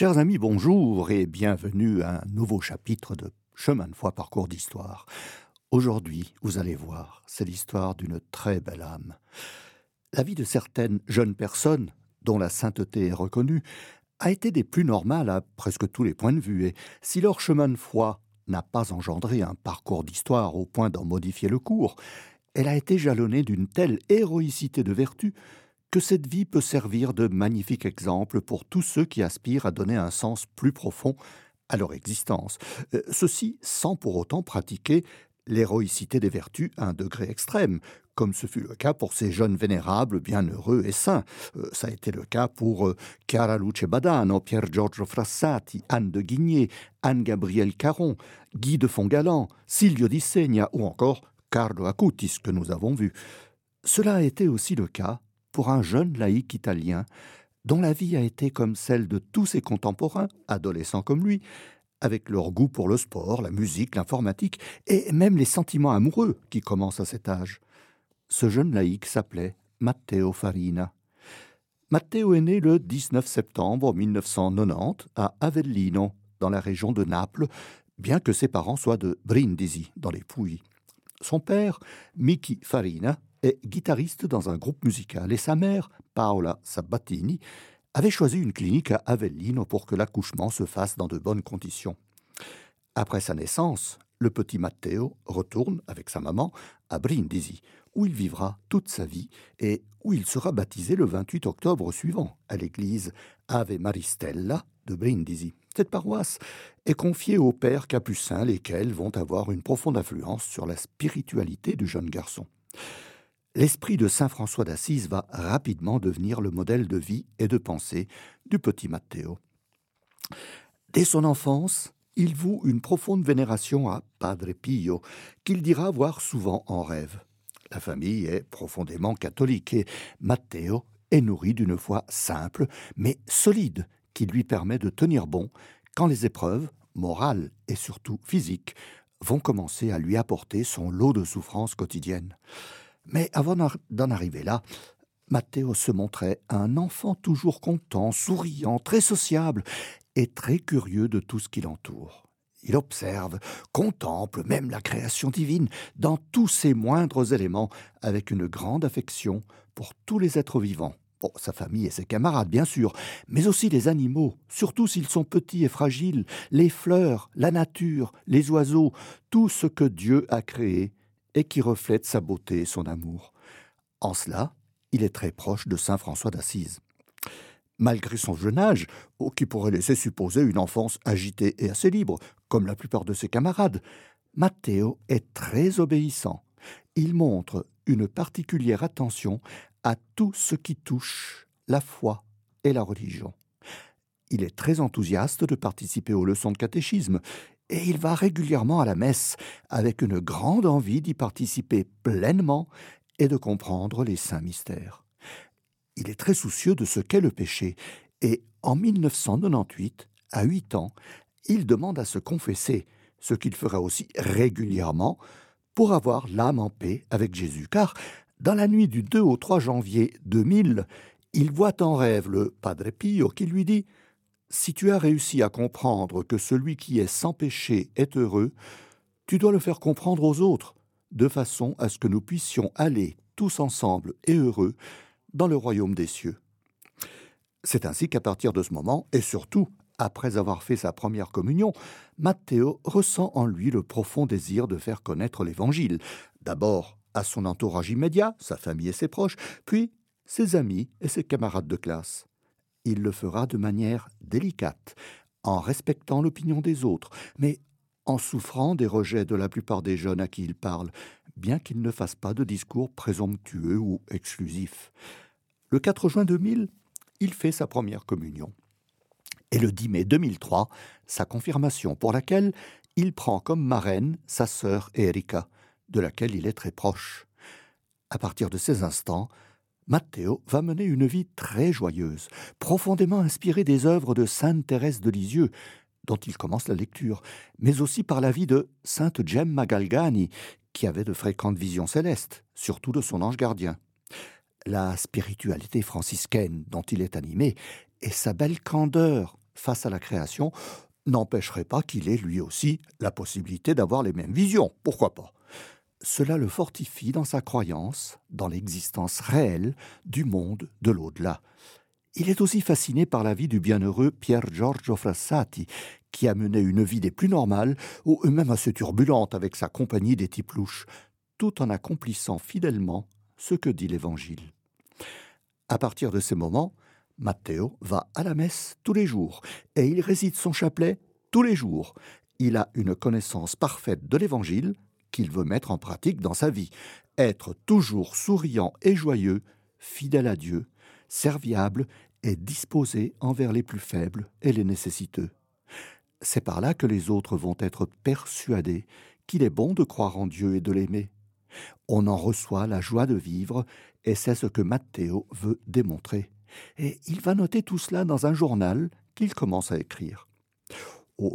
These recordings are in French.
Chers amis, bonjour et bienvenue à un nouveau chapitre de Chemin de foi parcours d'histoire. Aujourd'hui, vous allez voir, c'est l'histoire d'une très belle âme. La vie de certaines jeunes personnes, dont la sainteté est reconnue, a été des plus normales à presque tous les points de vue, et si leur chemin de foi n'a pas engendré un parcours d'histoire au point d'en modifier le cours, elle a été jalonnée d'une telle héroïcité de vertu que cette vie peut servir de magnifique exemple pour tous ceux qui aspirent à donner un sens plus profond à leur existence. Euh, ceci sans pour autant pratiquer l'héroïcité des vertus à un degré extrême, comme ce fut le cas pour ces jeunes vénérables bienheureux et saints. Euh, ça a été le cas pour euh, Chiara Luce Badano, Pier Giorgio Frassati, Anne de Guigné, Anne-Gabrielle Caron, Guy de Fongalan, Silvio di Segna ou encore Carlo Acutis que nous avons vu. Cela a été aussi le cas pour un jeune laïc italien dont la vie a été comme celle de tous ses contemporains, adolescents comme lui, avec leur goût pour le sport, la musique, l'informatique et même les sentiments amoureux qui commencent à cet âge. Ce jeune laïc s'appelait Matteo Farina. Matteo est né le 19 septembre 1990 à Avellino, dans la région de Naples, bien que ses parents soient de Brindisi, dans les Pouilles. Son père, Miki Farina, est guitariste dans un groupe musical et sa mère, Paola Sabatini, avait choisi une clinique à Avellino pour que l'accouchement se fasse dans de bonnes conditions. Après sa naissance, le petit Matteo retourne avec sa maman à Brindisi, où il vivra toute sa vie et où il sera baptisé le 28 octobre suivant à l'église Ave Maristella de Brindisi. Cette paroisse est confiée aux pères capucins, lesquels vont avoir une profonde influence sur la spiritualité du jeune garçon. L'esprit de saint François d'Assise va rapidement devenir le modèle de vie et de pensée du petit Matteo. Dès son enfance, il voue une profonde vénération à Padre Pio, qu'il dira voir souvent en rêve. La famille est profondément catholique et Matteo est nourri d'une foi simple mais solide qui lui permet de tenir bon quand les épreuves, morales et surtout physiques, vont commencer à lui apporter son lot de souffrances quotidiennes. Mais avant d'en arriver là, Matteo se montrait un enfant toujours content, souriant, très sociable et très curieux de tout ce qui l'entoure. Il observe, contemple même la création divine dans tous ses moindres éléments, avec une grande affection pour tous les êtres vivants. Sa famille et ses camarades, bien sûr, mais aussi les animaux, surtout s'ils sont petits et fragiles, les fleurs, la nature, les oiseaux, tout ce que Dieu a créé et qui reflète sa beauté et son amour. En cela, il est très proche de saint François d'Assise. Malgré son jeune âge, qui pourrait laisser supposer une enfance agitée et assez libre, comme la plupart de ses camarades, Matteo est très obéissant. Il montre une particulière attention à tout ce qui touche la foi et la religion. Il est très enthousiaste de participer aux leçons de catéchisme et il va régulièrement à la messe avec une grande envie d'y participer pleinement et de comprendre les saints mystères. Il est très soucieux de ce qu'est le péché et en 1998, à huit ans, il demande à se confesser, ce qu'il fera aussi régulièrement pour avoir l'âme en paix avec Jésus, car dans la nuit du 2 au 3 janvier 2000, il voit en rêve le Padre Pio qui lui dit si tu as réussi à comprendre que celui qui est sans péché est heureux, tu dois le faire comprendre aux autres, de façon à ce que nous puissions aller tous ensemble et heureux dans le royaume des cieux. C'est ainsi qu'à partir de ce moment, et surtout après avoir fait sa première communion, Matteo ressent en lui le profond désir de faire connaître l'Évangile, d'abord à son entourage immédiat, sa famille et ses proches, puis ses amis et ses camarades de classe il le fera de manière délicate, en respectant l'opinion des autres, mais en souffrant des rejets de la plupart des jeunes à qui il parle, bien qu'il ne fasse pas de discours présomptueux ou exclusifs. Le 4 juin 2000, il fait sa première communion. Et le 10 mai 2003, sa confirmation pour laquelle il prend comme marraine sa sœur Erika, de laquelle il est très proche. À partir de ces instants, Matteo va mener une vie très joyeuse, profondément inspirée des œuvres de sainte Thérèse de Lisieux, dont il commence la lecture, mais aussi par la vie de sainte Gemma Galgani, qui avait de fréquentes visions célestes, surtout de son ange gardien. La spiritualité franciscaine dont il est animé et sa belle candeur face à la création n'empêcherait pas qu'il ait lui aussi la possibilité d'avoir les mêmes visions. Pourquoi pas? Cela le fortifie dans sa croyance dans l'existence réelle du monde de l'au-delà. Il est aussi fasciné par la vie du bienheureux Pier Giorgio Frassati, qui a mené une vie des plus normales, ou même assez turbulente avec sa compagnie des types louches, tout en accomplissant fidèlement ce que dit l'Évangile. À partir de ces moments, Matteo va à la messe tous les jours et il récite son chapelet tous les jours. Il a une connaissance parfaite de l'Évangile qu'il veut mettre en pratique dans sa vie, être toujours souriant et joyeux, fidèle à Dieu, serviable et disposé envers les plus faibles et les nécessiteux. C'est par là que les autres vont être persuadés qu'il est bon de croire en Dieu et de l'aimer. On en reçoit la joie de vivre, et c'est ce que Matteo veut démontrer. Et il va noter tout cela dans un journal qu'il commence à écrire.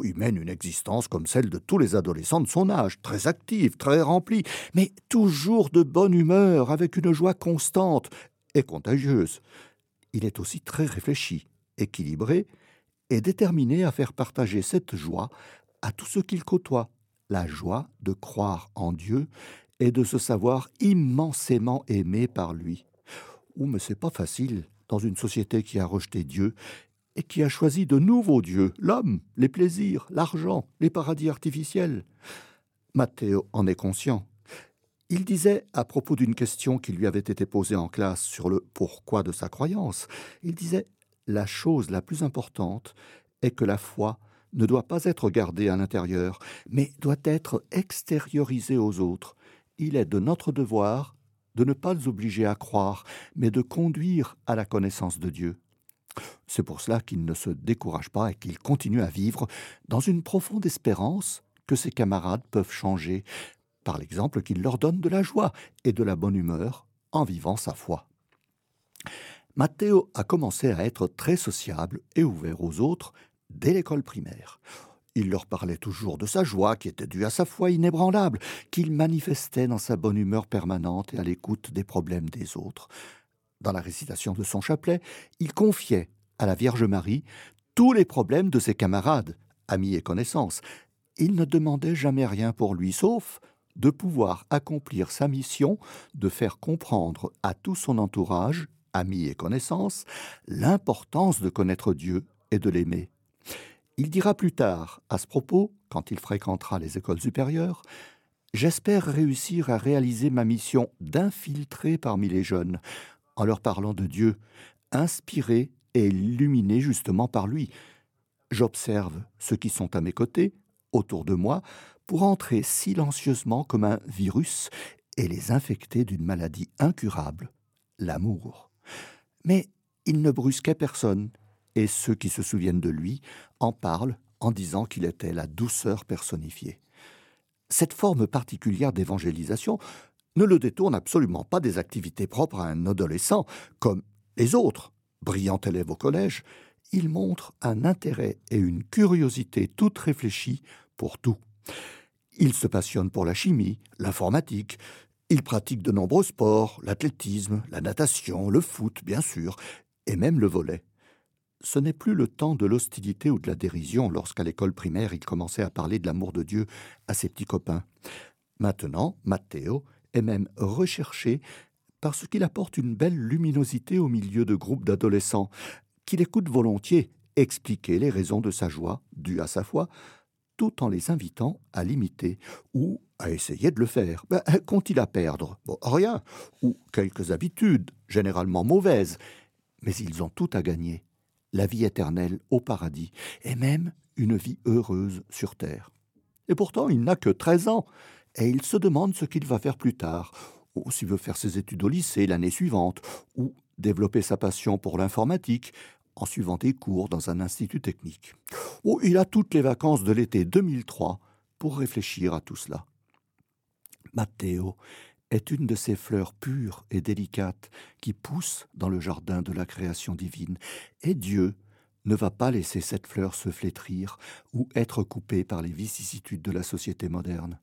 Il mène une existence comme celle de tous les adolescents de son âge, très active, très remplie, mais toujours de bonne humeur, avec une joie constante et contagieuse. Il est aussi très réfléchi, équilibré et déterminé à faire partager cette joie à tous ceux qu'il côtoie, la joie de croire en Dieu et de se savoir immensément aimé par lui. Ou mais c'est pas facile dans une société qui a rejeté Dieu et qui a choisi de nouveaux dieux, l'homme, les plaisirs, l'argent, les paradis artificiels. Matteo en est conscient. Il disait, à propos d'une question qui lui avait été posée en classe sur le pourquoi de sa croyance, il disait La chose la plus importante est que la foi ne doit pas être gardée à l'intérieur, mais doit être extériorisée aux autres. Il est de notre devoir de ne pas les obliger à croire, mais de conduire à la connaissance de Dieu. C'est pour cela qu'il ne se décourage pas et qu'il continue à vivre dans une profonde espérance que ses camarades peuvent changer, par l'exemple qu'il leur donne de la joie et de la bonne humeur en vivant sa foi. Matteo a commencé à être très sociable et ouvert aux autres dès l'école primaire. Il leur parlait toujours de sa joie qui était due à sa foi inébranlable, qu'il manifestait dans sa bonne humeur permanente et à l'écoute des problèmes des autres. Dans la récitation de son chapelet, il confiait à la Vierge Marie tous les problèmes de ses camarades, amis et connaissances. Il ne demandait jamais rien pour lui, sauf de pouvoir accomplir sa mission de faire comprendre à tout son entourage, amis et connaissances, l'importance de connaître Dieu et de l'aimer. Il dira plus tard, à ce propos, quand il fréquentera les écoles supérieures, J'espère réussir à réaliser ma mission d'infiltrer parmi les jeunes, en leur parlant de Dieu, inspiré et illuminé justement par lui. J'observe ceux qui sont à mes côtés, autour de moi, pour entrer silencieusement comme un virus et les infecter d'une maladie incurable, l'amour. Mais il ne brusquait personne, et ceux qui se souviennent de lui en parlent en disant qu'il était la douceur personnifiée. Cette forme particulière d'évangélisation ne le détourne absolument pas des activités propres à un adolescent, comme les autres. Brillant élève au collège, il montre un intérêt et une curiosité toute réfléchie pour tout. Il se passionne pour la chimie, l'informatique, il pratique de nombreux sports, l'athlétisme, la natation, le foot, bien sûr, et même le volet ce n'est plus le temps de l'hostilité ou de la dérision lorsqu'à l'école primaire il commençait à parler de l'amour de Dieu à ses petits copains. Maintenant, Matteo est même recherché parce qu'il apporte une belle luminosité au milieu de groupes d'adolescents, qu'il écoute volontiers expliquer les raisons de sa joie due à sa foi, tout en les invitant à l'imiter ou à essayer de le faire. Ben, Qu'ont-ils à perdre? Rien, ou quelques habitudes, généralement mauvaises, mais ils ont tout à gagner la vie éternelle au paradis, et même une vie heureuse sur terre. Et pourtant, il n'a que treize ans, et il se demande ce qu'il va faire plus tard, ou s'il veut faire ses études au lycée l'année suivante, ou développer sa passion pour l'informatique en suivant des cours dans un institut technique. Ou il a toutes les vacances de l'été 2003 pour réfléchir à tout cela. Matteo est une de ces fleurs pures et délicates qui poussent dans le jardin de la création divine, et Dieu ne va pas laisser cette fleur se flétrir ou être coupée par les vicissitudes de la société moderne.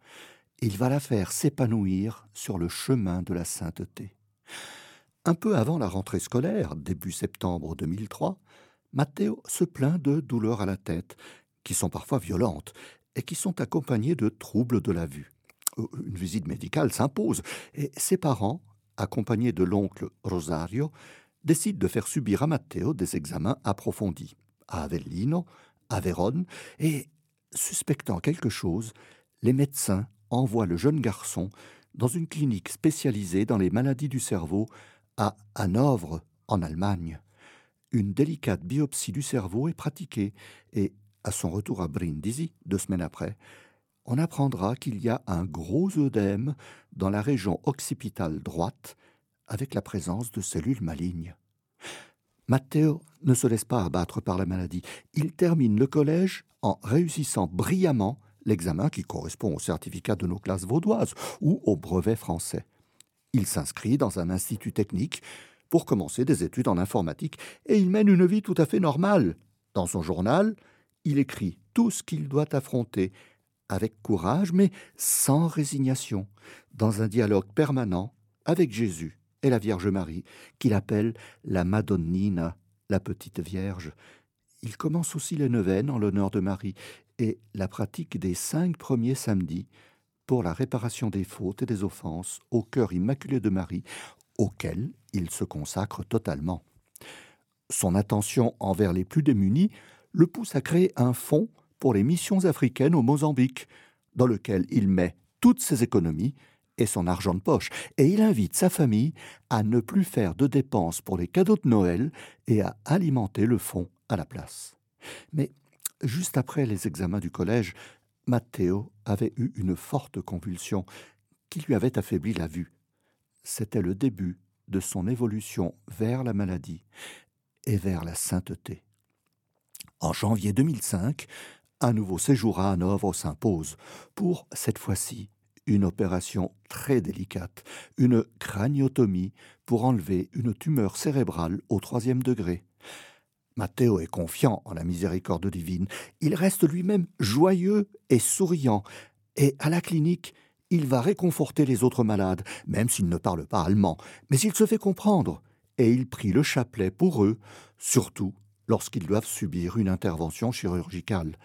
Il va la faire s'épanouir sur le chemin de la sainteté. Un peu avant la rentrée scolaire, début septembre 2003, Matteo se plaint de douleurs à la tête, qui sont parfois violentes et qui sont accompagnées de troubles de la vue. Euh, une visite médicale s'impose et ses parents, accompagnés de l'oncle Rosario, décident de faire subir à Matteo des examens approfondis à Avellino, à Vérone, et, suspectant quelque chose, les médecins envoient le jeune garçon dans une clinique spécialisée dans les maladies du cerveau à Hanovre, en Allemagne. Une délicate biopsie du cerveau est pratiquée et, à son retour à Brindisi, deux semaines après, on apprendra qu'il y a un gros œdème dans la région occipitale droite avec la présence de cellules malignes. Matteo ne se laisse pas abattre par la maladie. Il termine le collège en réussissant brillamment l'examen qui correspond au certificat de nos classes vaudoises ou au brevet français. Il s'inscrit dans un institut technique pour commencer des études en informatique et il mène une vie tout à fait normale. Dans son journal, il écrit tout ce qu'il doit affronter avec courage mais sans résignation, dans un dialogue permanent avec Jésus et la Vierge Marie, qu'il appelle la Madonnina, la petite Vierge. Il commence aussi les neuvaines en l'honneur de Marie et la pratique des cinq premiers samedis pour la réparation des fautes et des offenses au cœur immaculé de Marie, auquel il se consacre totalement. Son attention envers les plus démunis le pousse à créer un fonds pour les missions africaines au Mozambique, dans lequel il met toutes ses économies et son argent de poche, et il invite sa famille à ne plus faire de dépenses pour les cadeaux de Noël et à alimenter le fonds à la place. Mais juste après les examens du collège, Matteo avait eu une forte convulsion qui lui avait affaibli la vue. C'était le début de son évolution vers la maladie et vers la sainteté. En janvier 2005, un nouveau séjour à Hanovre s'impose, pour, cette fois-ci, une opération très délicate, une craniotomie pour enlever une tumeur cérébrale au troisième degré. Matteo est confiant en la miséricorde divine. Il reste lui-même joyeux et souriant. Et à la clinique, il va réconforter les autres malades, même s'il ne parle pas allemand. Mais il se fait comprendre. Et il prie le chapelet pour eux, surtout lorsqu'ils doivent subir une intervention chirurgicale.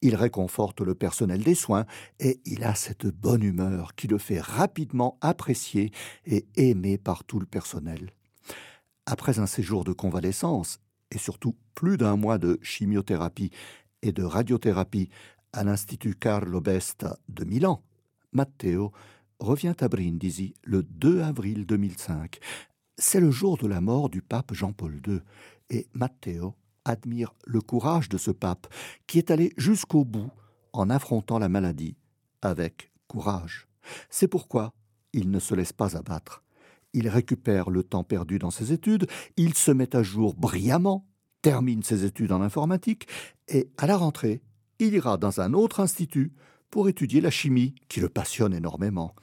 Il réconforte le personnel des soins et il a cette bonne humeur qui le fait rapidement apprécier et aimer par tout le personnel. Après un séjour de convalescence et surtout plus d'un mois de chimiothérapie et de radiothérapie à l'Institut Carlo Besta de Milan, Matteo revient à Brindisi le 2 avril 2005. C'est le jour de la mort du pape Jean-Paul II et Matteo admire le courage de ce pape qui est allé jusqu'au bout en affrontant la maladie avec courage. C'est pourquoi il ne se laisse pas abattre. Il récupère le temps perdu dans ses études, il se met à jour brillamment, termine ses études en informatique, et à la rentrée, il ira dans un autre institut pour étudier la chimie, qui le passionne énormément.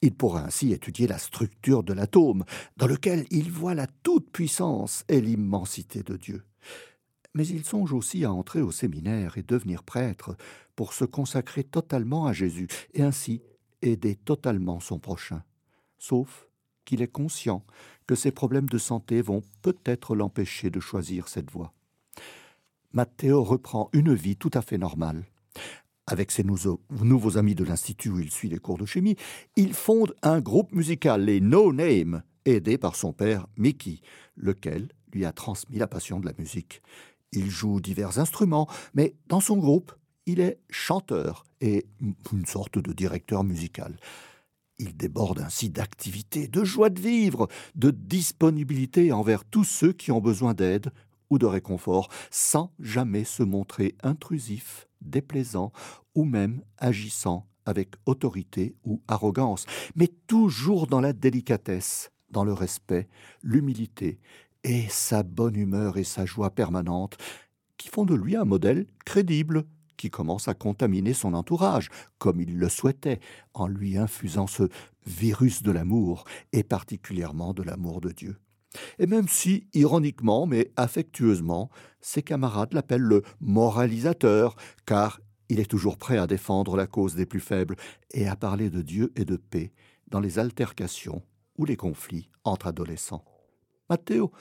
Il pourra ainsi étudier la structure de l'atome, dans lequel il voit la toute-puissance et l'immensité de Dieu mais il songe aussi à entrer au séminaire et devenir prêtre pour se consacrer totalement à Jésus et ainsi aider totalement son prochain. Sauf qu'il est conscient que ses problèmes de santé vont peut-être l'empêcher de choisir cette voie. Matteo reprend une vie tout à fait normale. Avec ses nouveaux amis de l'Institut où il suit les cours de chimie, il fonde un groupe musical, les No Name, aidé par son père Mickey, lequel lui a transmis la passion de la musique. Il joue divers instruments, mais dans son groupe, il est chanteur et une sorte de directeur musical. Il déborde ainsi d'activité, de joie de vivre, de disponibilité envers tous ceux qui ont besoin d'aide ou de réconfort, sans jamais se montrer intrusif, déplaisant ou même agissant avec autorité ou arrogance, mais toujours dans la délicatesse, dans le respect, l'humilité et sa bonne humeur et sa joie permanente, qui font de lui un modèle crédible, qui commence à contaminer son entourage, comme il le souhaitait, en lui infusant ce virus de l'amour, et particulièrement de l'amour de Dieu. Et même si, ironiquement mais affectueusement, ses camarades l'appellent le moralisateur, car il est toujours prêt à défendre la cause des plus faibles et à parler de Dieu et de paix dans les altercations ou les conflits entre adolescents. Matteo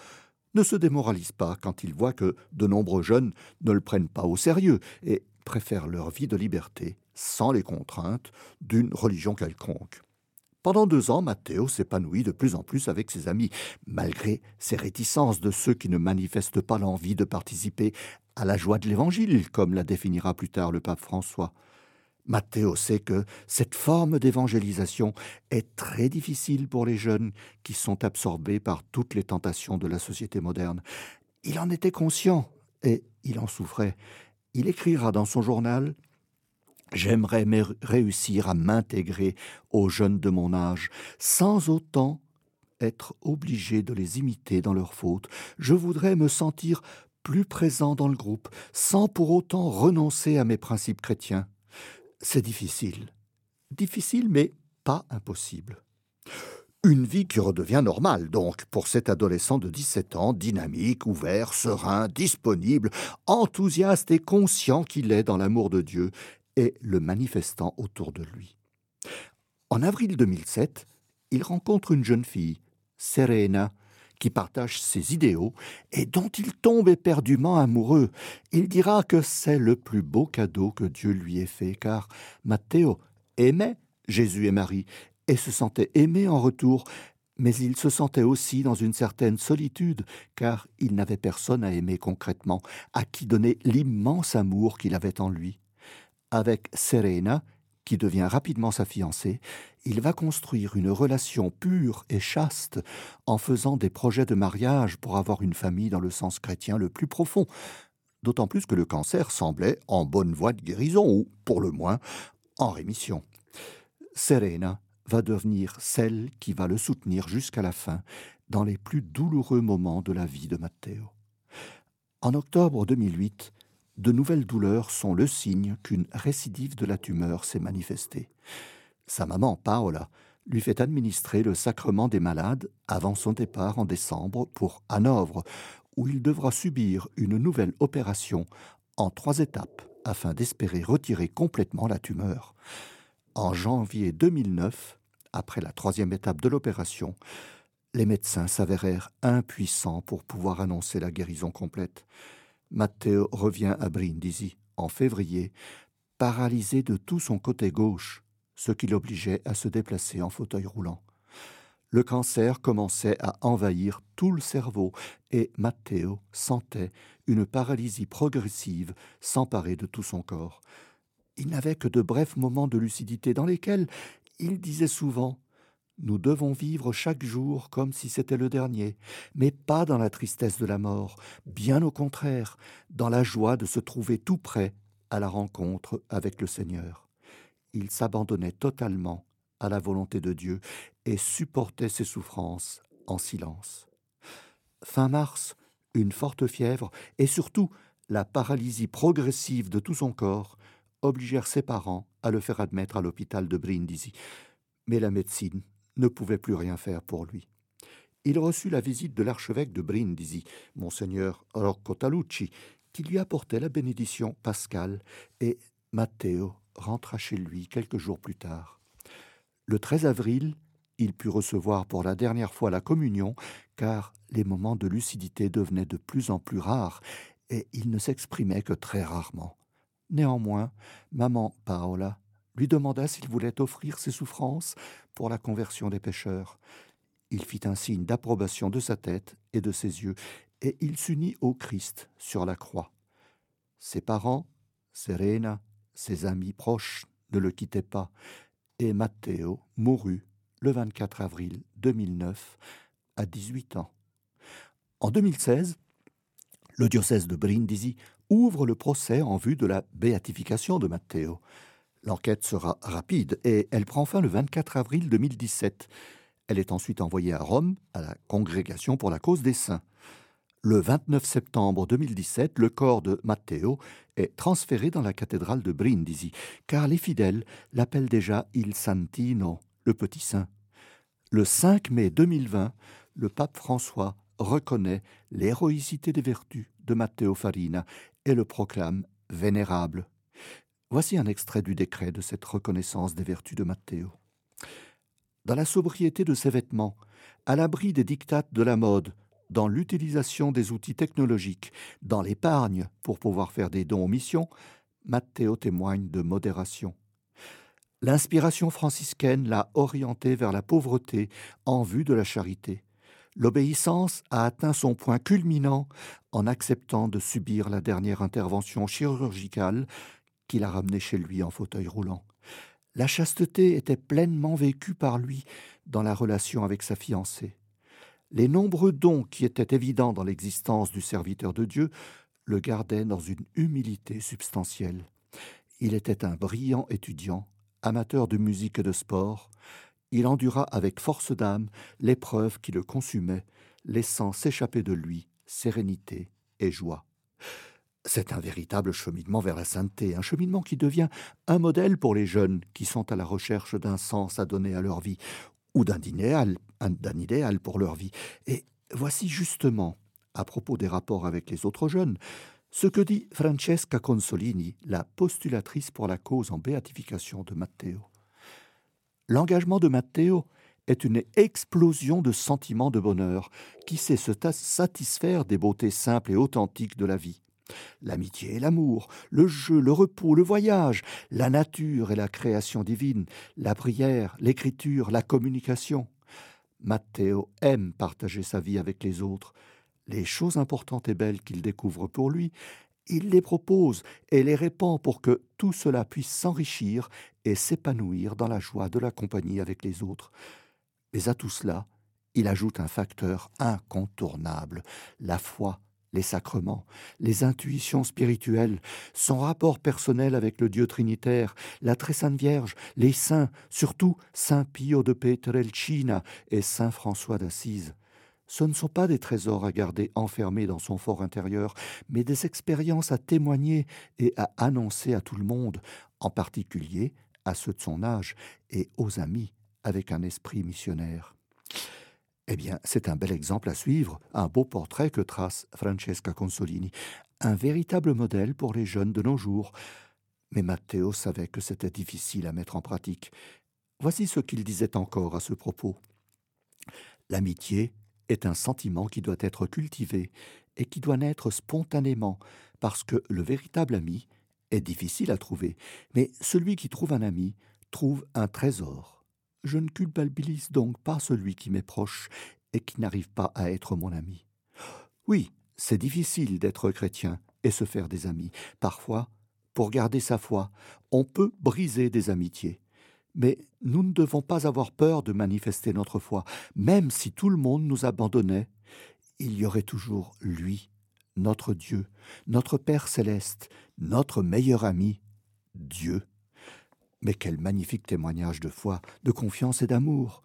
ne se démoralise pas quand il voit que de nombreux jeunes ne le prennent pas au sérieux et préfèrent leur vie de liberté, sans les contraintes d'une religion quelconque. Pendant deux ans, Matteo s'épanouit de plus en plus avec ses amis, malgré ses réticences de ceux qui ne manifestent pas l'envie de participer à la joie de l'Évangile, comme la définira plus tard le pape François. Matteo sait que cette forme d'évangélisation est très difficile pour les jeunes qui sont absorbés par toutes les tentations de la société moderne. Il en était conscient et il en souffrait. Il écrira dans son journal J'aimerais réussir à m'intégrer aux jeunes de mon âge, sans autant être obligé de les imiter dans leurs fautes. Je voudrais me sentir plus présent dans le groupe, sans pour autant renoncer à mes principes chrétiens. C'est difficile. Difficile, mais pas impossible. Une vie qui redevient normale, donc, pour cet adolescent de 17 ans, dynamique, ouvert, serein, disponible, enthousiaste et conscient qu'il est dans l'amour de Dieu et le manifestant autour de lui. En avril 2007, il rencontre une jeune fille, Serena, qui partage ses idéaux et dont il tombe éperdument amoureux. Il dira que c'est le plus beau cadeau que Dieu lui ait fait, car Matteo aimait Jésus et Marie et se sentait aimé en retour, mais il se sentait aussi dans une certaine solitude, car il n'avait personne à aimer concrètement, à qui donner l'immense amour qu'il avait en lui. Avec Serena, qui devient rapidement sa fiancée, il va construire une relation pure et chaste en faisant des projets de mariage pour avoir une famille dans le sens chrétien le plus profond, d'autant plus que le cancer semblait en bonne voie de guérison, ou, pour le moins, en rémission. Serena va devenir celle qui va le soutenir jusqu'à la fin dans les plus douloureux moments de la vie de Matteo. En octobre 2008, de nouvelles douleurs sont le signe qu'une récidive de la tumeur s'est manifestée. Sa maman, Paola, lui fait administrer le sacrement des malades avant son départ en décembre pour Hanovre, où il devra subir une nouvelle opération en trois étapes afin d'espérer retirer complètement la tumeur. En janvier 2009, après la troisième étape de l'opération, les médecins s'avérèrent impuissants pour pouvoir annoncer la guérison complète. Matteo revient à Brindisi en février, paralysé de tout son côté gauche, ce qui l'obligeait à se déplacer en fauteuil roulant. Le cancer commençait à envahir tout le cerveau et Matteo sentait une paralysie progressive s'emparer de tout son corps. Il n'avait que de brefs moments de lucidité dans lesquels il disait souvent nous devons vivre chaque jour comme si c'était le dernier, mais pas dans la tristesse de la mort, bien au contraire, dans la joie de se trouver tout près à la rencontre avec le Seigneur. Il s'abandonnait totalement à la volonté de Dieu et supportait ses souffrances en silence. Fin mars, une forte fièvre et surtout la paralysie progressive de tout son corps obligèrent ses parents à le faire admettre à l'hôpital de Brindisi. Mais la médecine ne pouvait plus rien faire pour lui. Il reçut la visite de l'archevêque de Brindisi, monseigneur Rocco Talucci, qui lui apportait la bénédiction pascale, et Matteo rentra chez lui quelques jours plus tard. Le 13 avril, il put recevoir pour la dernière fois la communion, car les moments de lucidité devenaient de plus en plus rares, et il ne s'exprimait que très rarement. Néanmoins, maman Paola lui demanda s'il voulait offrir ses souffrances pour la conversion des pécheurs. Il fit un signe d'approbation de sa tête et de ses yeux, et il s'unit au Christ sur la croix. Ses parents, Serena, ses amis proches ne le quittaient pas, et Matteo mourut le 24 avril 2009 à 18 ans. En 2016, le diocèse de Brindisi ouvre le procès en vue de la béatification de Matteo. L'enquête sera rapide et elle prend fin le 24 avril 2017. Elle est ensuite envoyée à Rome, à la Congrégation pour la cause des saints. Le 29 septembre 2017, le corps de Matteo est transféré dans la cathédrale de Brindisi, car les fidèles l'appellent déjà Il Santino, le petit saint. Le 5 mai 2020, le pape François reconnaît l'héroïcité des vertus de Matteo Farina et le proclame vénérable. Voici un extrait du décret de cette reconnaissance des vertus de Matteo. Dans la sobriété de ses vêtements, à l'abri des dictates de la mode, dans l'utilisation des outils technologiques, dans l'épargne pour pouvoir faire des dons aux missions, Matteo témoigne de modération. L'inspiration franciscaine l'a orienté vers la pauvreté en vue de la charité. L'obéissance a atteint son point culminant en acceptant de subir la dernière intervention chirurgicale qu'il a ramenée chez lui en fauteuil roulant. La chasteté était pleinement vécue par lui dans la relation avec sa fiancée. Les nombreux dons qui étaient évidents dans l'existence du serviteur de Dieu le gardaient dans une humilité substantielle. Il était un brillant étudiant, amateur de musique et de sport. Il endura avec force d'âme l'épreuve qui le consumait, laissant s'échapper de lui sérénité et joie. C'est un véritable cheminement vers la sainteté, un cheminement qui devient un modèle pour les jeunes qui sont à la recherche d'un sens à donner à leur vie, ou d'un idéal, idéal pour leur vie. Et voici justement, à propos des rapports avec les autres jeunes, ce que dit Francesca Consolini, la postulatrice pour la cause en béatification de Matteo. L'engagement de Matteo est une explosion de sentiments de bonheur qui sait se satisfaire des beautés simples et authentiques de la vie. L'amitié et l'amour, le jeu, le repos, le voyage, la nature et la création divine, la prière, l'écriture, la communication. Matteo aime partager sa vie avec les autres. Les choses importantes et belles qu'il découvre pour lui, il les propose et les répand pour que tout cela puisse s'enrichir et s'épanouir dans la joie de la compagnie avec les autres. Mais à tout cela, il ajoute un facteur incontournable, la foi les sacrements, les intuitions spirituelles, son rapport personnel avec le Dieu trinitaire, la très sainte Vierge, les saints, surtout Saint Pio de Pietrelcina et Saint François d'Assise. Ce ne sont pas des trésors à garder enfermés dans son fort intérieur, mais des expériences à témoigner et à annoncer à tout le monde, en particulier à ceux de son âge et aux amis avec un esprit missionnaire. Eh bien, c'est un bel exemple à suivre, un beau portrait que trace Francesca Consolini, un véritable modèle pour les jeunes de nos jours. Mais Matteo savait que c'était difficile à mettre en pratique. Voici ce qu'il disait encore à ce propos. L'amitié est un sentiment qui doit être cultivé et qui doit naître spontanément, parce que le véritable ami est difficile à trouver, mais celui qui trouve un ami trouve un trésor. Je ne culpabilise donc pas celui qui m'est proche et qui n'arrive pas à être mon ami. Oui, c'est difficile d'être chrétien et se faire des amis. Parfois, pour garder sa foi, on peut briser des amitiés. Mais nous ne devons pas avoir peur de manifester notre foi. Même si tout le monde nous abandonnait, il y aurait toujours lui, notre Dieu, notre Père céleste, notre meilleur ami, Dieu. Mais quel magnifique témoignage de foi, de confiance et d'amour.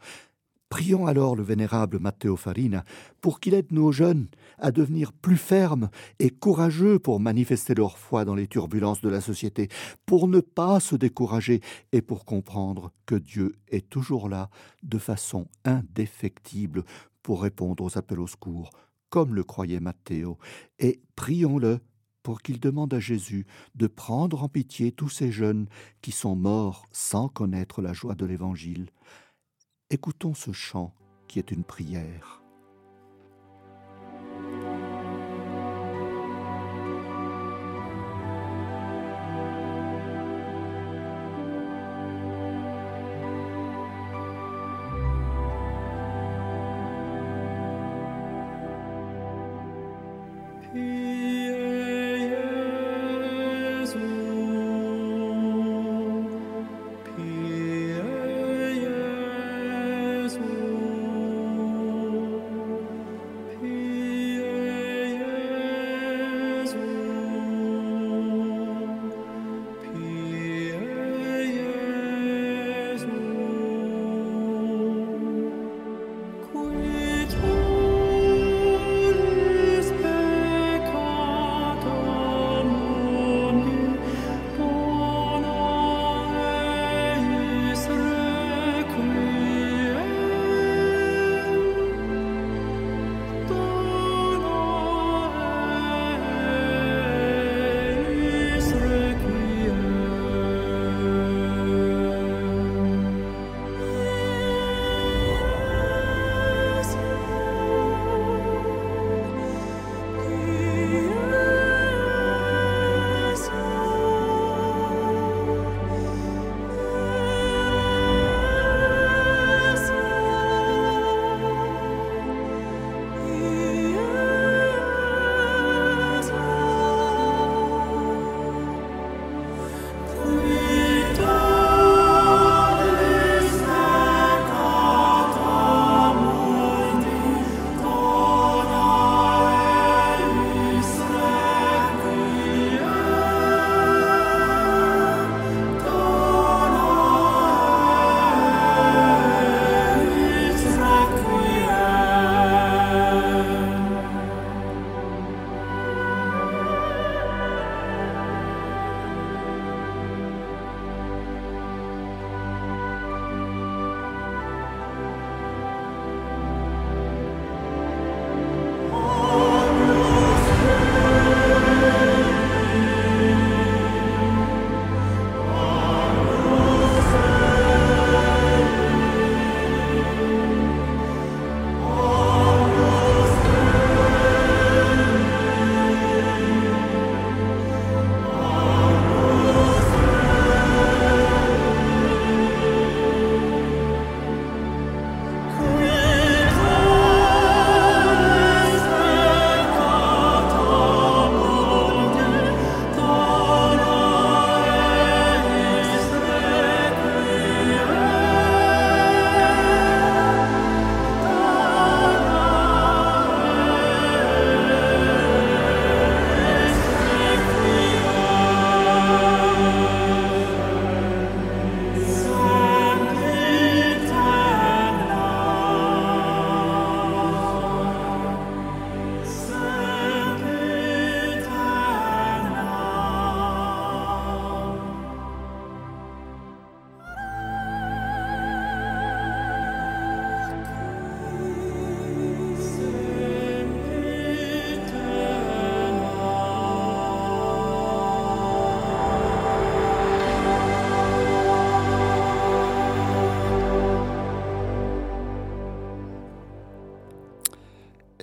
Prions alors le vénérable Matteo Farina pour qu'il aide nos jeunes à devenir plus fermes et courageux pour manifester leur foi dans les turbulences de la société, pour ne pas se décourager et pour comprendre que Dieu est toujours là de façon indéfectible pour répondre aux appels au secours, comme le croyait Matteo, et prions-le pour qu'il demande à Jésus de prendre en pitié tous ces jeunes qui sont morts sans connaître la joie de l'Évangile. Écoutons ce chant qui est une prière.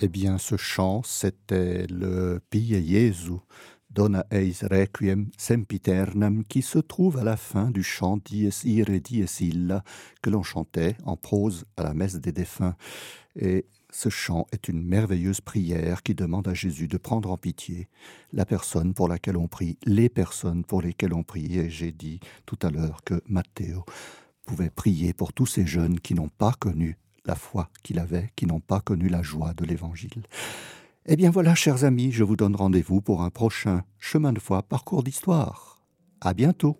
Eh bien, ce chant, c'était le Pie Jesu, Dona eis requiem sempiternam, qui se trouve à la fin du chant Dies ire, dies illa, que l'on chantait en prose à la messe des défunts. Et ce chant est une merveilleuse prière qui demande à Jésus de prendre en pitié la personne pour laquelle on prie, les personnes pour lesquelles on prie. Et j'ai dit tout à l'heure que Matteo pouvait prier pour tous ces jeunes qui n'ont pas connu la foi qu'il avait, qui n'ont pas connu la joie de l'Évangile. Eh bien voilà, chers amis, je vous donne rendez-vous pour un prochain chemin de foi, parcours d'histoire. À bientôt.